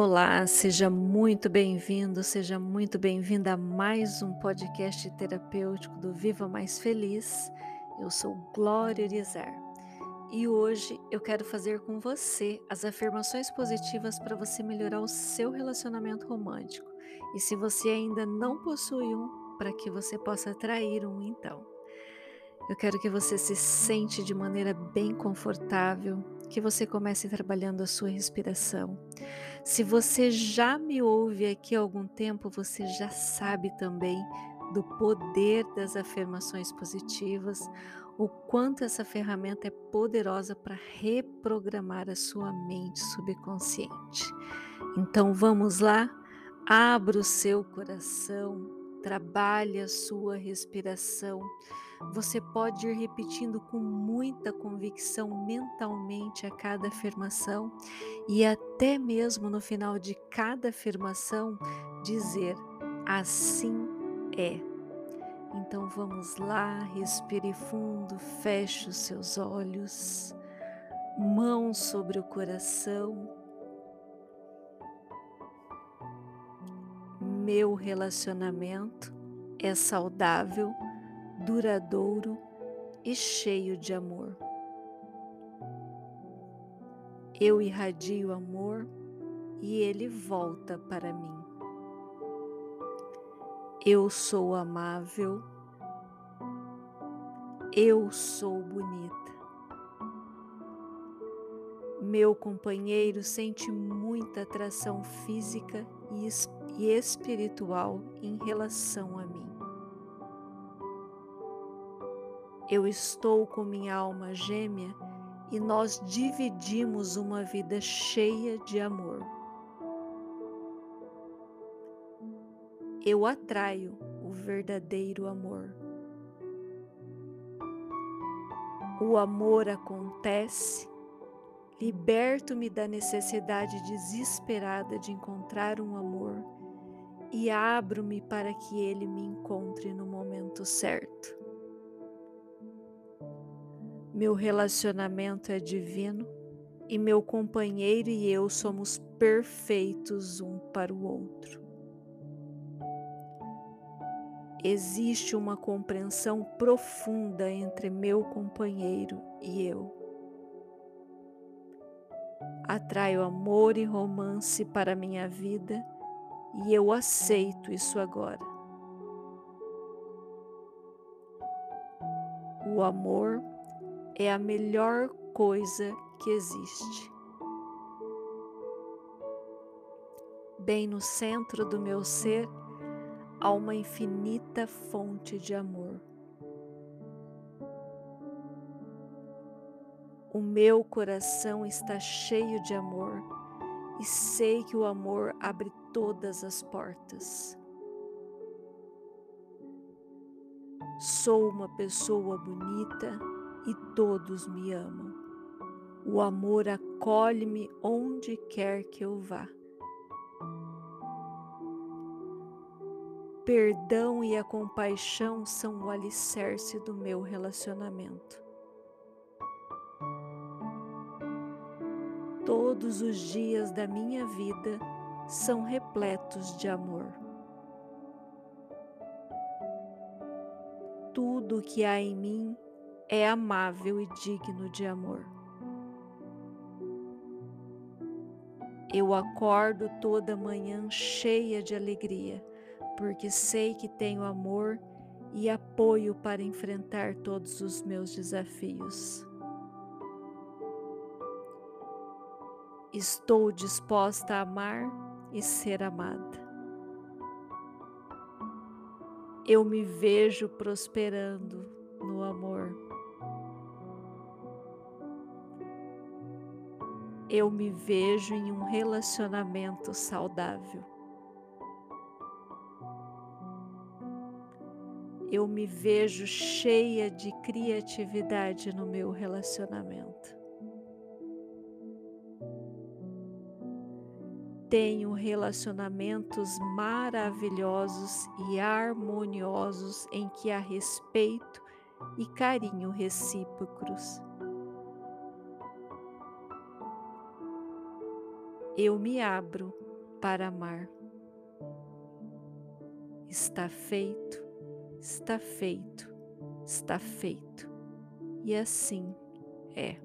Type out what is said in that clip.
Olá, seja muito bem-vindo, seja muito bem-vinda a mais um podcast terapêutico do Viva Mais Feliz. Eu sou Glória Urizar e hoje eu quero fazer com você as afirmações positivas para você melhorar o seu relacionamento romântico. E se você ainda não possui um, para que você possa atrair um, então. Eu quero que você se sente de maneira bem confortável, que você comece trabalhando a sua respiração. Se você já me ouve aqui há algum tempo, você já sabe também do poder das afirmações positivas, o quanto essa ferramenta é poderosa para reprogramar a sua mente subconsciente. Então vamos lá, abra o seu coração, trabalhe a sua respiração. Você pode ir repetindo com muita convicção mentalmente a cada afirmação e até mesmo no final de cada afirmação dizer assim é. Então vamos lá, respire fundo, feche os seus olhos, mão sobre o coração. Meu relacionamento é saudável, duradouro e cheio de amor. Eu irradio amor e ele volta para mim. Eu sou amável, eu sou bonita. Meu companheiro sente muita atração física e espiritual em relação a mim. Eu estou com minha alma gêmea e nós dividimos uma vida cheia de amor. Eu atraio o verdadeiro amor. O amor acontece, liberto-me da necessidade desesperada de encontrar um amor e abro-me para que ele me encontre no momento certo. Meu relacionamento é divino e meu companheiro e eu somos perfeitos um para o outro. Existe uma compreensão profunda entre meu companheiro e eu. Atraio amor e romance para minha vida e eu aceito isso agora. O amor é a melhor coisa que existe. Bem no centro do meu ser há uma infinita fonte de amor. O meu coração está cheio de amor e sei que o amor abre todas as portas. Sou uma pessoa bonita e todos me amam. O amor acolhe-me onde quer que eu vá. Perdão e a compaixão são o alicerce do meu relacionamento. Todos os dias da minha vida são repletos de amor. Tudo que há em mim é amável e digno de amor. Eu acordo toda manhã cheia de alegria, porque sei que tenho amor e apoio para enfrentar todos os meus desafios. Estou disposta a amar e ser amada. Eu me vejo prosperando no amor. Eu me vejo em um relacionamento saudável. Eu me vejo cheia de criatividade no meu relacionamento. Tenho relacionamentos maravilhosos e harmoniosos em que há respeito e carinho recíprocos. Eu me abro para amar. Está feito, está feito, está feito. E assim é.